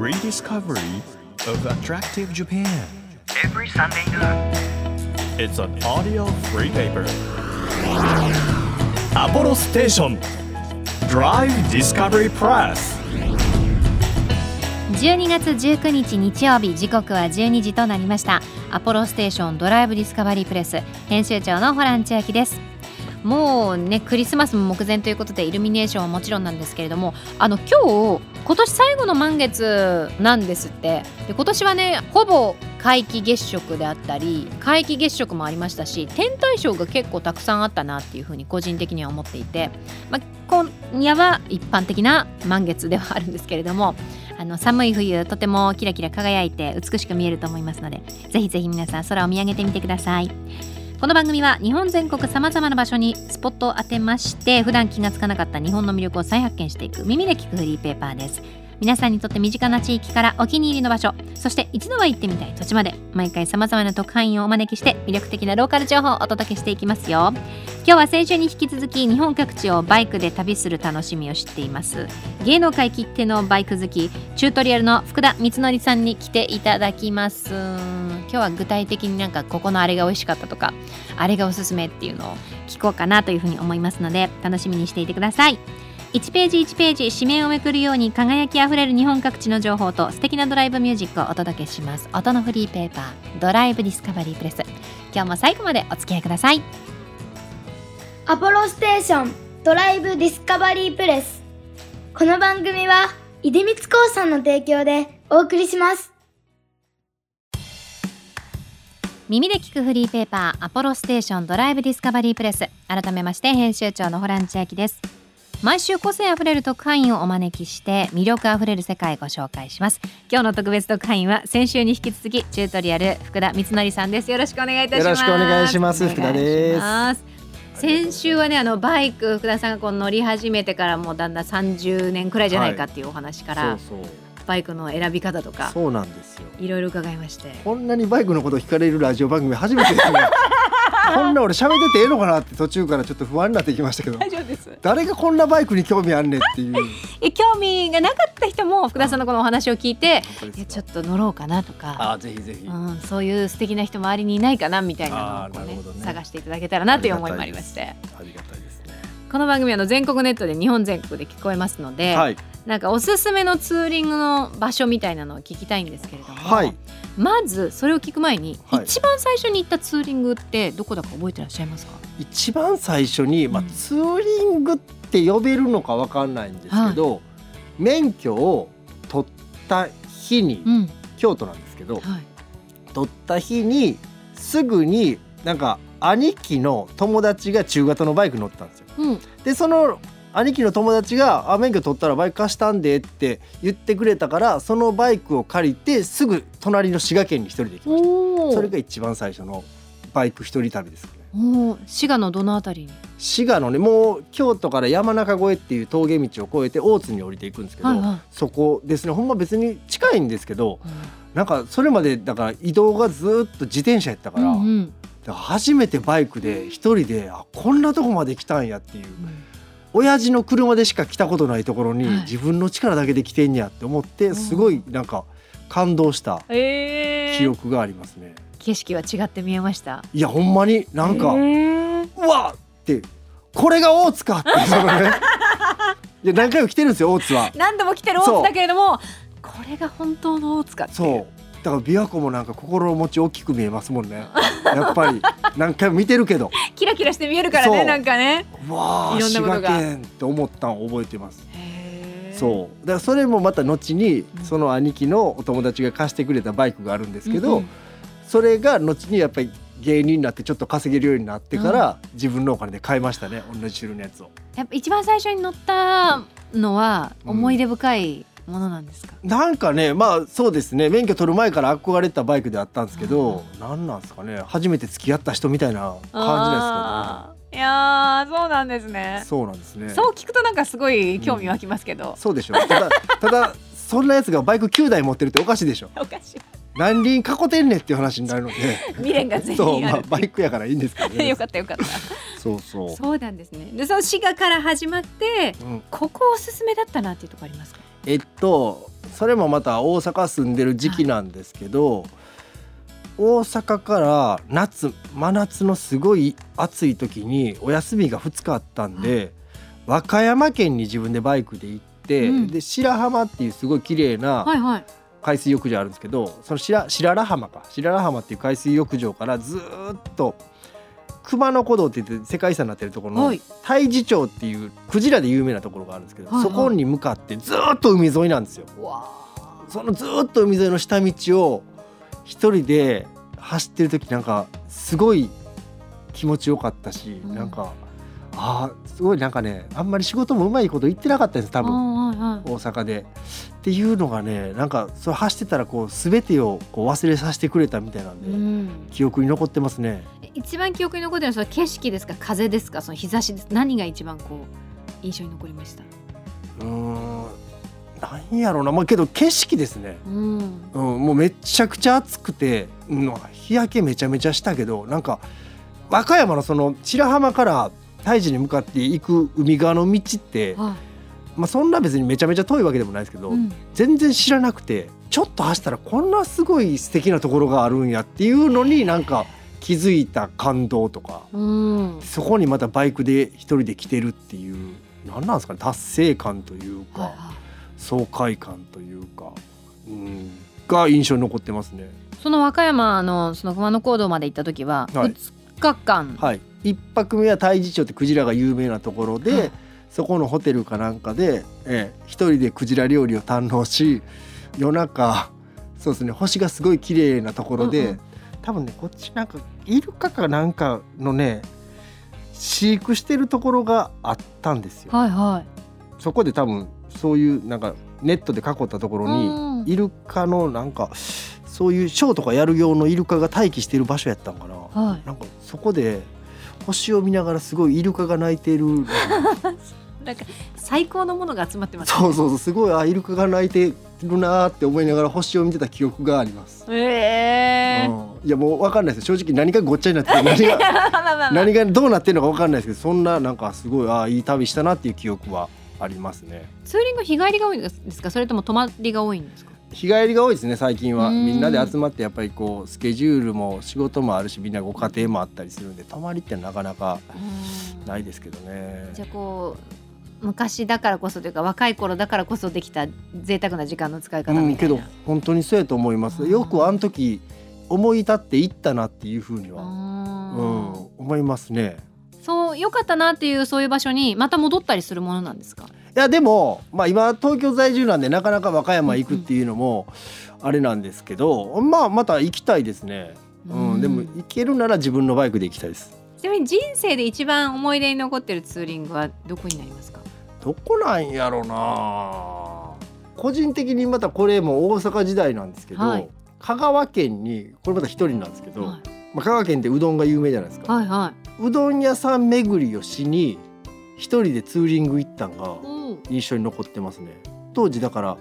Rediscovery of Attractive Japan. Every Sunday night. It's a audio free paper. アポロステーション Drive Discovery Press. 12月19日日曜日時刻は12時となりました。アポロステーションドライブディスカバリープレス編集長のホラン千秋です。もうねクリスマスも目前ということでイルミネーションはもちろんなんですけれどもあの今日今年最後の満月なんですって。で今年はねほぼ皆既月食であったり皆既月食もありましたし天体ショーが結構たくさんあったなっていうふうに個人的には思っていて、まあ、今夜は一般的な満月ではあるんですけれどもあの寒い冬とてもキラキラ輝いて美しく見えると思いますのでぜひぜひ皆さん空を見上げてみてください。この番組は日本全国さまざまな場所にスポットを当てまして普段気がつかなかった日本の魅力を再発見していく耳で聞くフリーペーパーです。皆さんにとって身近な地域からお気に入りの場所そして一度は行ってみたい土地まで毎回さまざまな特派員をお招きして魅力的なローカル情報をお届けしていきますよ。今日は先週に引き続き日本各地をバイクで旅する楽しみを知っています。芸能界きってのバイク好きチュートリアルの福田光則さんに来ていただきます。今日は具体的になんかここのあれが美味しかったとかあれがおすすめっていうのを聞こうかなというふうに思いますので楽しみにしていてください。1ページ1ページ紙面をめくるように輝きあふれる日本各地の情報と素敵なドライブミュージックをお届けします。音のフリーペーパードライブディスカバリープレス。今日も最後までお付き合いください。アポロステーションドライブディスカバリープレス。この番組は出光興産の提供でお送りします。耳で聞くフリーペーパーアポロステーションドライブディスカバリープレス。改めまして編集長のホラン千秋です。毎週個性あふれる特派員をお招きして魅力あふれる世界をご紹介します。今日の特別特派員は先週に引き続きチュートリアル福田光則さんです。よろしくお願いいたします。よろしくお願いします。福田です。先週はねあのバイク福田さんがこう乗り始めてからもうだんだん30年くらいじゃないかっていうお話から、そうそうバイクの選び方とかそうなんですよ。いろいろ伺いまして。こんなにバイクのこと聞かれるラジオ番組初めてですねこんな俺喋っててええのかなって途中からちょっと不安になってきましたけど大丈夫です。誰がこんなバイクに興味あんねんっていう。え興味がなかった人も福田さんのこのお話を聞いていやちょっと乗ろうかなとか、あぜひぜひ、うん、そういう素敵な人周りにいないかなみたいなのをねね。探していただけたらなという思いもありまして。ありがたいですね。この番組はあの全国ネットで日本全国で聞こえますので、はいなんかおすすめのツーリングの場所みたいなのを聞きたいんですけれども、はい。まずそれを聞く前に、はい。一番最初に行ったツーリングってどこだか覚えてらっしゃいますか？一番最初に、まあうん。ツーリングって呼べるのかわかんないんですけど、免許を取った日に、うん。京都なんですけどはい。取った日にすぐになんか兄貴の友達が中型のバイク乗ってたんですよ。うん。でその兄貴の友達が「あ免許取ったらバイク貸したんで」って言ってくれたからそのバイクを借りてすぐ隣の滋賀県に一人で行きましおたそれが一番最初のバイク一人旅ですね。お滋賀のどのあたりに？滋賀のねもう京都から山中越えっていう峠道を越えて大津に降りていくんですけど、はいはい。そこですね。ほんま別に近いんですけどなんかそれまでだから移動がずっと自転車やったから,、うんうん。初めてバイクで一人であこんなとこまで来たんやっていう親父の車でしか来たことないところにはい。自分の力だけで来てんやって思ってすごいなんか感動したえー。記憶がありますね。景色は違って見えました？いやほんまになんか、えー。うわっってこれが大津かってそのね。いや何回も来てるんですよ大津は。何度も来てる大津だけれどもこれが本当の大津かっていそうだから琵琶湖もなんか心持ち大きく見えますもんね。やっぱり。何回も見てるけど。キラキラして見えるからねなんかね。うわあ滋いろんなことが。賀県って思ったん覚えてます。そう。だからそれもまた後にうんその兄貴のお友達が貸してくれたバイクがあるんですけど、うんうん。それが後にやっぱり芸人になってちょっと稼げるようになってから、自分のお金で買いましたね同じ種類のやつを。やっぱ一番最初に乗ったのはうん。思い出深いものなんですか、なんかねまあそうですね。免許取る前から憧れてたバイクであったんですけど、なんなんですかね。初めて付き合った人みたいな感じですかあーいやーそうなんですね。ねそうなんですね。そう聞くとなんかすごい興味湧きますけど、そうでしょただただそんなやつがバイク9台持ってるっておかしいでしょ。おかしい。何輪囲ってんねんっていう話になるので。未練が全員ある。まあバイクやからいいんですけどね。よかったよかった。そうそう。そうなんですね。でその滋賀から始まってうん。ここおすすめだったなっていうとこありますか？えっとそれもまた大阪住んでる時期なんですけど、大阪から夏真夏のすごい暑い時にお休みが2日あったんで、和歌山県に自分でバイクで行って、うん。で白浜っていうすごい綺麗なはいはい。海水浴場あるんですけどその白白良浜か。白良浜っていう海水浴場からずーっと熊野古道って言って世界遺産になってるところのはい。太地町っていうクジラで有名なところがあるんですけど、はい。はいそこに向かってずーっと海沿いなんですよ。そのずーっと海沿いの下道を一人で走ってる時なんかすごい気持ちよかったし、うん。なんかあーすごいなんかねあんまり仕事もうまいこと言ってなかったんです多分。はいはい。大阪でっていうのがねなんかそれ走ってたらこう全てをこう忘れさせてくれたみたいなんで、うん。記憶に残ってますね。一番記憶に残ってるのはその景色ですか？風ですか？その日差しです？何が一番こう印象に残りました？うーん。なんやろうな。まあけど景色ですね、うん。うん、もうめちゃくちゃ暑くて、うん、日焼けめちゃめちゃしたけどなんか和歌山のその白浜から太治に向かって行く海側の道って、はまあ、そんな別にめちゃめちゃ遠いわけでもないですけど、いうん。全然知らなくてちょっと走ったらこんなすごい素敵なところがあるんやっていうのになんか気づいた感動とかうん。そこにまたバイクで一人で来てるっていう何なんですかね達成感というか、はいはい。爽快感というか、うん、が印象に残ってますね。その和歌山のその熊野古道まで行った時ははい。2日間。はい、一泊目は太地町ってクジラが有名なところで、はいそこのホテルかなんかで、ええ一人でクジラ料理を堪能し夜中そうですね星がすごい綺麗なところで、うんうん。多分ねこっちなんかイルカかなんかのね飼育してるところがあったんですよ。はいはい。そこで多分そういうなんかネットで囲ったところうんにイルカのなんかそういうショーとかやる用のイルカが待機してる場所やったんかな。はい。なんかそこで星を見ながらすごいイルカが鳴いてる なんか最高のものが集まってますそうそうそうすごいあイルカが鳴いてるなーって思いながら星を見てた記憶があります。ええうん、いやもう分かんないですよ。正直何がごっちゃになってて何がまあまあ 何がどうなってるのか分かんないですけどそんななんかすごいあいい旅したなっていう記憶はありますね。ツーリング日帰りが多いんですか？それとも泊まりが多いんですか？日帰りが多いですね最近は。うん。みんなで集まってやっぱりこうスケジュールも仕事もあるしみんなご家庭もあったりするんで泊まりってなかなかないですけどね。じゃあこう昔だからこそというか若い頃だからこそできた贅沢な時間の使い方うんけみたいな、ど本当にそうやと思います。よくあの時思い立っていったなっていうふうには、うん、あ思いますね。ーそう良かったなっていうそういう場所にまた戻ったりするものなんですか？いやでも、まあ、今東京在住なんでなかなか和歌山行くっていうのもあれなんですけど、まあまた行きたいですね、うん。でも行けるなら自分のバイクで行きたいですちなみに人生で一番思い出に残ってるツーリングはどこになりますか？どこなんやろな。個人的にまたこれも大阪時代なんですけど、はい。香川県にこれまた一人なんですけど、はい。まあ、香川県ってうどんが有名じゃないですか、はいはい。うどん屋さん巡りをしに一人でツーリング行ったんが印象に残ってますね。当時だから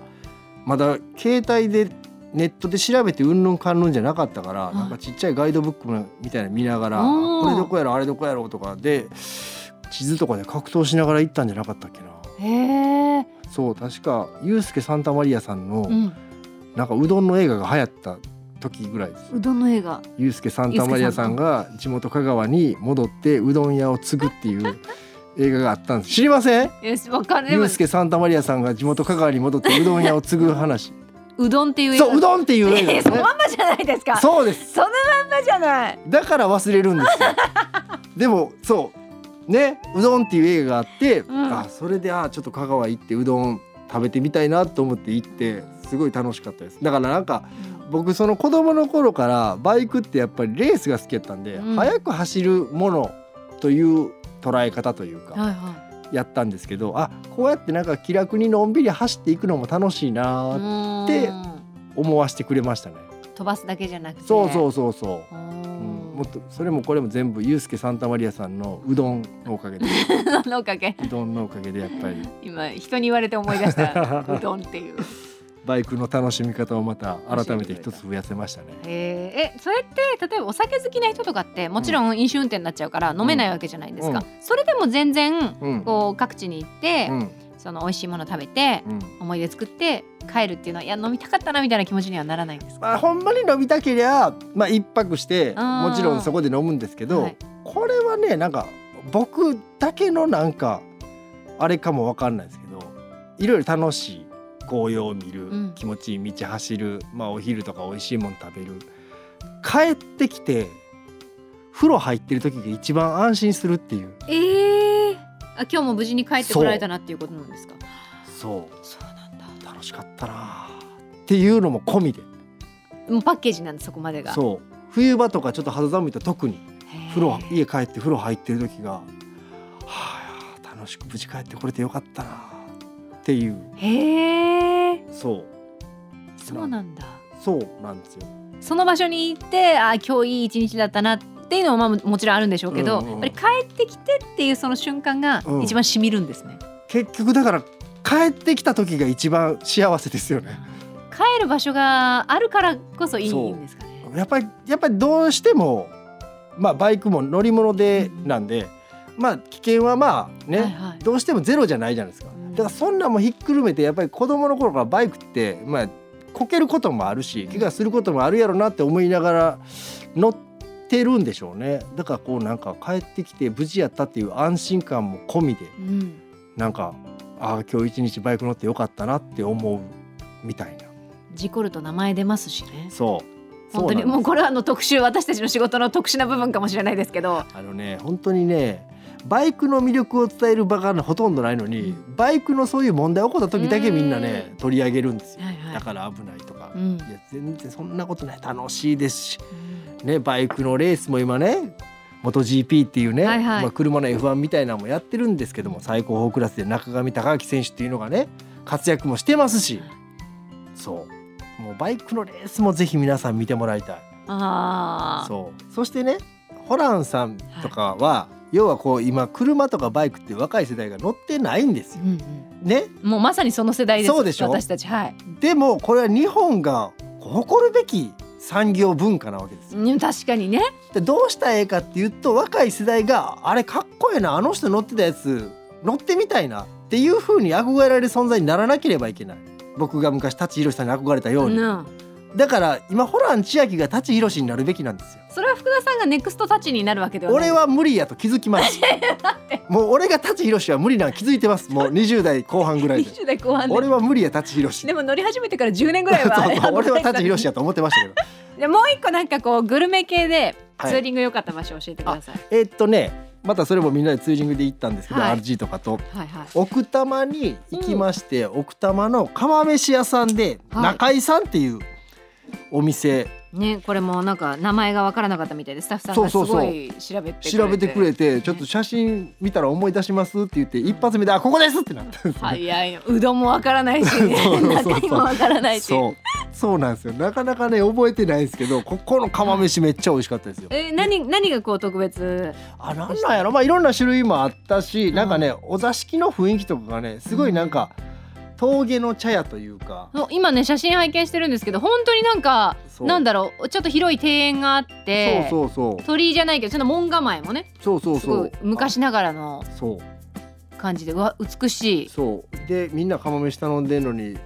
まだ携帯でネットで調べてうんぬんかんぬんじゃなかったから、い。なんかちっちゃいガイドブックみたいなの見ながらこれどこやろあれどこやろとかで地図とかで格闘しながら行ったんじゃなかったっけな。そう確かユースケ・サンタマリアさんのうん、なんかうどんの映画が流行った時ぐらいですうどんの映画。ユースケ・サンタマリアさんが地元香川に戻ってうどん屋を継ぐっていう映画があったんです。知りません？よしわかるでもユースケ・サンタマリアさんが地元香川に戻ってうどん屋を継ぐ話うどんっていうそううどんっていう映画えーそのまんまじゃないですか。そうです。そのまんまじゃない。だから忘れるんですよ。でもそう。ね。うどんっていう映画があって、ん。あそれであちょっと香川行ってうどん食べてみたいなと思って行ってすごい楽しかったです。だからなんか僕その子供の頃からバイクってやっぱりレースが好きやったんで、うん。速く走るものという捉え方というかはいはやったんですけどあこうやってなんか気楽にのんびり走っていくのも楽しいないうーん。で思わせてくれましたね。飛ばすだけじゃなくて。そうそううそうそう。ううん、んもっとそれもこれも全部ユースケ・サンタマリアさんのうどんのおかげで。のおかげ。うどんのおかげでやっぱり。今人に言われて思い出したうどんっていうバイクの楽しみ方をまた改めて一つ増やせましたね。へー。えそれって例えばお酒好きな人とかってもちろん飲酒運転になっちゃうから飲めないわけじゃないですか、うん。それでも全然うん。こう各地に行って、うん。その美味しいもの食べてうん。思い出作って帰るっていうのはいや飲みたかったなみたいな気持ちにはならないんですか？まあほんまに飲みたけりゃまあ一泊してもちろんそこで飲むんですけど、はい。これはねなんか僕だけのなんかあれかもわかんないですけどいろいろ楽しい紅葉を見る、うん。気持ちいい道走る、まあ、お昼とか美味しいもの食べる。帰ってきて風呂入ってる時が一番安心するっていう。ええあ今日も無事に帰ってこられたなっていうことなんですか？そう。そうなんだ。楽しかったな。っていうのも込みで。もうパッケージなんでそこまでが。そう。冬場とかちょっと肌寒いと特に。風呂家帰って風呂入ってる時が。はあ楽しく無事帰ってこれてよかったなっていう。へえそう。そうなんだ。そうなんですよ。その場所に行ってあ今日いい一日だったなっていうのもまあももちろんあるんでしょうけど、うんうんやっぱり帰ってきてっていうその瞬間がうん。一番しみるんですね、結局だから帰ってきた時が一番幸せですよね。帰る場所があるからこそいいんですかね。やっぱりやっぱりどうしてもまあバイクも乗り物でなんで、まあ危険はまあね、はいはい。どうしてもゼロじゃないじゃないですか、からそんなんもひっくるめてやっぱり子供の頃からバイクってまあこけることもあるし怪我することもあるやろなって思いながら乗ってるんでしょうね。だからこうなんか帰ってきて無事やったっていう安心感も込みでうん。なんかああ今日一日バイク乗ってよかったなって思うみたいな。事故ると名前出ますしね。そう。本当にもうこれはあの特殊私たちの仕事の特殊な部分かもしれないですけど。あのね本当にねバイクの魅力を伝える場がほとんどないのに、うバイクのそういう問題起こった時だけみんなね取り上げるんですよ、はいはい。だから危ないとか、うん。いや全然そんなことない。楽しいですし、ね、バイクのレースも今ね MotoGP っていうね、はいはい。まあ、車の F1 みたいなのもやってるんですけども最高峰クラスで中上隆明選手っていうのがね活躍もしてますし。そう。もうバイクのレースもぜひ皆さん見てもらいたい。ああそう。そしてねホランさんとかは、要はこう今車とかバイクって若い世代が乗ってないんですよ。うんね、うん。もうまさにその世代です。そうでしょ？私たち。はい。でもこれは日本が誇るべき産業文化なわけですよ。うん確かにね。でどうしたらええかっていうと若い世代があれかっこええなあの人乗ってたやつ乗ってみたいなっていう風に憧れられる存在にならなければいけない。僕が昔舘ひろしさんに憧れたように、うんだから今ホラン千秋が舘ひろしになるべきなんですよ。それは福田さんがネクストタッチになるわけではない俺は無理やと気づきます。もう俺が舘ひろしは無理なの気づいてます。もう20代後半ぐらいで。20代後半で俺は無理や舘ひろし。でも乗り始めてから10年ぐらいは そうそう俺は舘ひろしややと思ってましたけど。で もう一個なんかこうグルメ系ではいツーリング良かった場所教えてください、えーっとね、またそれもみんなでツーリングで行ったんですけど、はい RG とかとはいはい奥多摩に行きまして、奥多摩の釜飯屋さんではい中井さんっていうお店。ねこれもなんか名前が分からなかったみたいでスタッフさんがすそうそうそう。ごい調べて調べてくれてちょっと写真見たら思い出しますって言って一発目であここですってなった。んですね。早いのうどんも分からないし、ね、中身も分からないし。そう。そうなんですよ。なかなかね覚えてないですけどここの釜飯めっちゃ美味しかったですよ。え何何がこう特別？あなんなんやろ。まあいろんな種類もあったし、なんかねお座敷の雰囲気とかがねすごいなんか峠の茶屋というか、今ね写真拝見してるんですけど本当になんかなんだろうちょっと広い庭園があってそうそうそう。鳥居じゃないけどその門構えもねそうそうそう。昔ながらのあそう。感じでうわ美しい。そう。でみんな釜飯頼んでんのに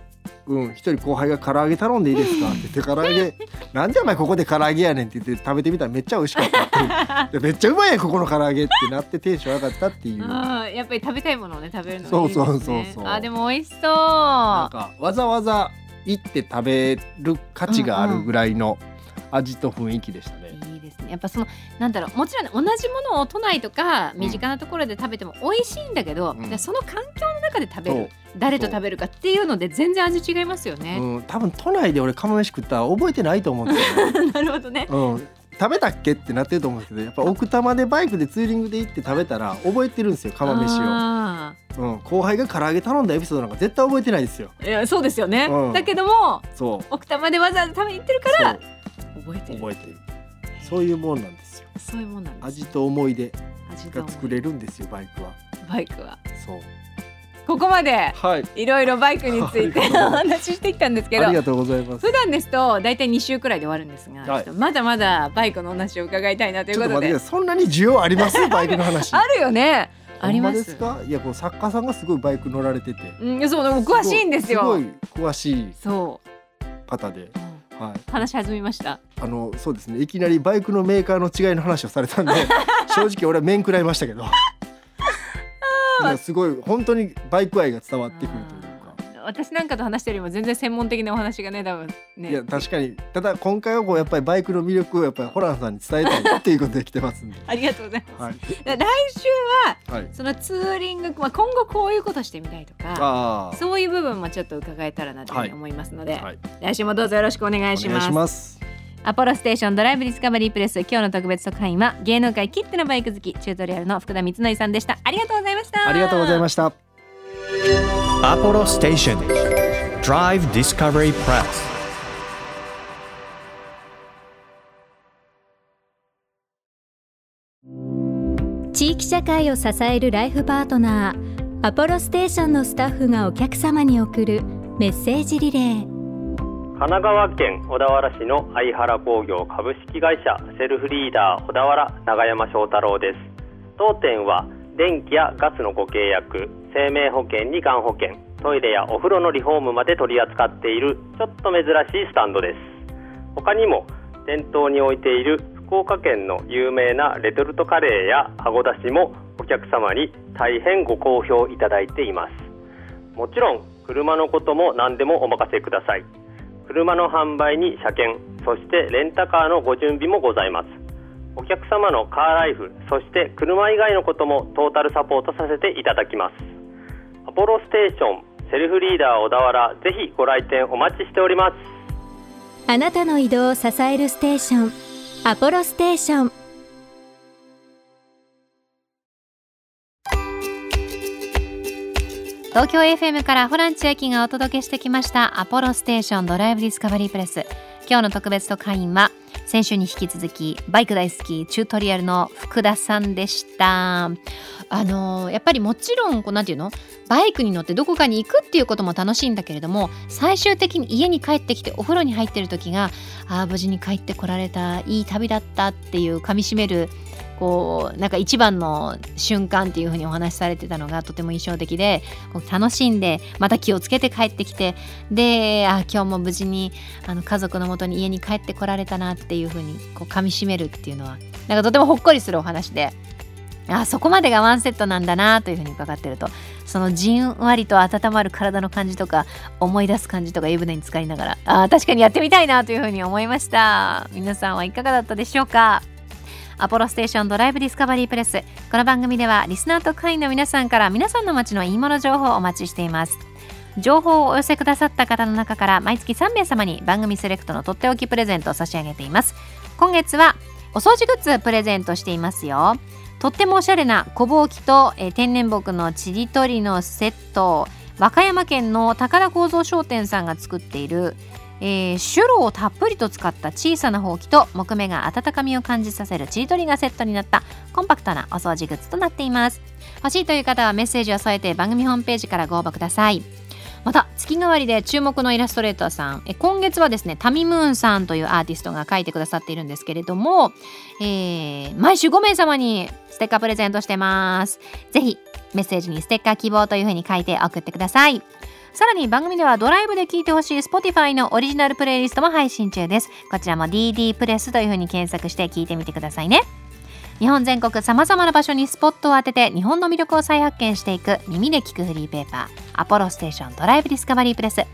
うん一人後輩が唐揚げ頼んでいいですかって言って唐揚げ。なんでお前ここで唐揚げやねんって言って食べてみたらめっちゃ美味しかったって。いうでめっちゃうまいやんここの唐揚げってなってテンション上がったっていう。やっぱり食べたいものをね食べるのがいいですね。そうそうそうそう。あでも美味しそう。かわざわざ行って食べる価値があるぐらいの味と雰囲気でしたね。いいですね。やっぱそのなんだろうもちろんね同じものを都内とか身近なところで食べても美味しいんだけど、うん。でその環境の中で食べる誰と食べるかっていうので全然味違いますよね、うん、多分都内で俺釜飯食ったら覚えてないと思うんですよね。なるほどね。うん、食べたっけってなってると思うんですけどやっぱ奥多摩でバイクでツーリングで行って食べたら覚えてるんですよ釜飯を、あうん、後輩が唐揚げ頼んだエピソードなんか絶対覚えてないですよ。ーいやそうですよね、うん。だけどもそう。奥多摩でわざわざ食べに行ってるから覚えてる。覚えてるそういうもんなんですよ。そういうもんなんです。味と思い出が作れるんですよバイクは。バイクは。そう。ここまではい。いろいろバイクについてお話ししてきたんですけどありがとうございます。普段ですと大体2週くらいで終わるんですが、はい。まだまだバイクのお話を伺いたいなということで。そんなに需要あります？バイクの話。あるよね。あります。か？いやこう作家さんがすごいバイク乗られてて。うんそうでも詳しいんですよ。すごい詳しいそう。方で、はい、話し始めました。あのそうですね。いきなりバイクのメーカーの違いの話をされたんで 正直俺は面食らいましたけど。すごい本当にバイク愛が伝わってくるというか。私なんかと話してるよりも全然専門的なお話がね多分ね。いや確かに。ただ今回はこうやっぱりバイクの魅力をやっぱりホランさんに伝えたいっていうことで来てますんで、ありがとうございます、はい。で来週ははい、そのツーリング、まあ、今後こういうことしてみたいとかそういう部分もちょっと伺えたらなと思いますので、はい、来週もどうぞよろしくお願いしお願いますします。アポロステーションドライブディスカバリープレス今日の特別特派員は芸能界きってのバイク好きチュートリアルの福田光則さんでした。ありがとうございました。ありがとうございました。Apollo Station. Drive Discovery Press. 地域社会を支えるライフパートナーアポロステーションのスタッフがお客様に送るメッセージリレー。神奈川県小田原市の相原工業株式会社セルフリーダー小田原長山翔太郎です。当店は電気やガスのご契約生命保険にがん保険トイレやお風呂のリフォームまで取り扱っているちょっと珍しいスタンドです。他にも店頭に置いている福岡県の有名なレトルトカレーやあごだしもお客様に大変ご好評いただいています。もちろん車のことも何でもお任せください。車の販売に車検そしてレンタカーのご準備もございます。お客様のカーライフそして車以外のこともトータルサポートさせていただきます。ポロステーションセルフリーダー小田原ぜひご来店お待ちしております。あなたの移動を支えるステーションアポロステーション。東京 FM からホラン千秋がお届けしてきましたアポロステーションドライブディスカバリープレス。今日の特別特派員は先週に引き続きバイク大好きチュートリアルの福田さんでした。あのやっぱりもちろんこうなんていうのバイクに乗ってどこかに行くっていうことも楽しいんだけれども最終的に家に帰ってきてお風呂に入ってる時がああ無事に帰ってこられたいい旅だったっていう噛みしめるこうなんか一番の瞬間っていう風にお話しされてたのがとても印象的でこう楽しんでまた気をつけて帰ってきてであ今日も無事にあの家族のもとに家に帰ってこられたなっていう風にこう噛みしめるっていうのはなんかとてもほっこりするお話であそこまでがワンセットなんだなというふうに伺ってるとそのじんわりと温まる体の感じとか思い出す感じとか湯船に浸かりながらあ確かにやってみたいなというふうに思いました。皆さんはいかがだったでしょうか？アポロステーションドライブディスカバリープレスこの番組ではリスナーと会員の皆さんから皆さんの街のいいもの情報をお待ちしています。情報をお寄せくださった方の中から毎月3名様に番組セレクトのとっておきプレゼントを差し上げています。今月はお掃除グッズプレゼントしていますよ。とってもおしゃれな小ぼうきと、えー天然木のちりとりのセット和歌山県の高田構造商店さんが作っている、えー、シュロをたっぷりと使った小さなほうきと木目が温かみを感じさせるちりとりがセットになったコンパクトなお掃除グッズとなっています。欲しいという方はメッセージを添えて番組ホームページからご応募くださいまた月替わりで注目のイラストレーターさん。え今月はですねタミムーンさん。というアーティストが描いてくださっているんです。けれども、えー毎週5名様にステッカープレゼントしてます。ぜひメッセージにステッカー希望というふうに書いて送ってくださいさらに番組ではドライブで聴いてほしい Spotify のオリジナルプレイリストも配信中です。こちらも DD プレスというふうに検索して聞いてみてくださいね。日本全国さまざまな場所にスポットを当てて日本の魅力を再発見していく耳で聞くフリーペーパーアポロステーションドライブディスカバリープレス。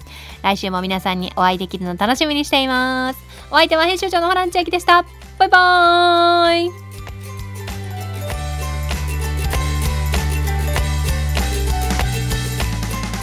来週も皆さんにお会いできるの楽しみにしています。お相手は編集長のホラン千秋でした。バイバーイ。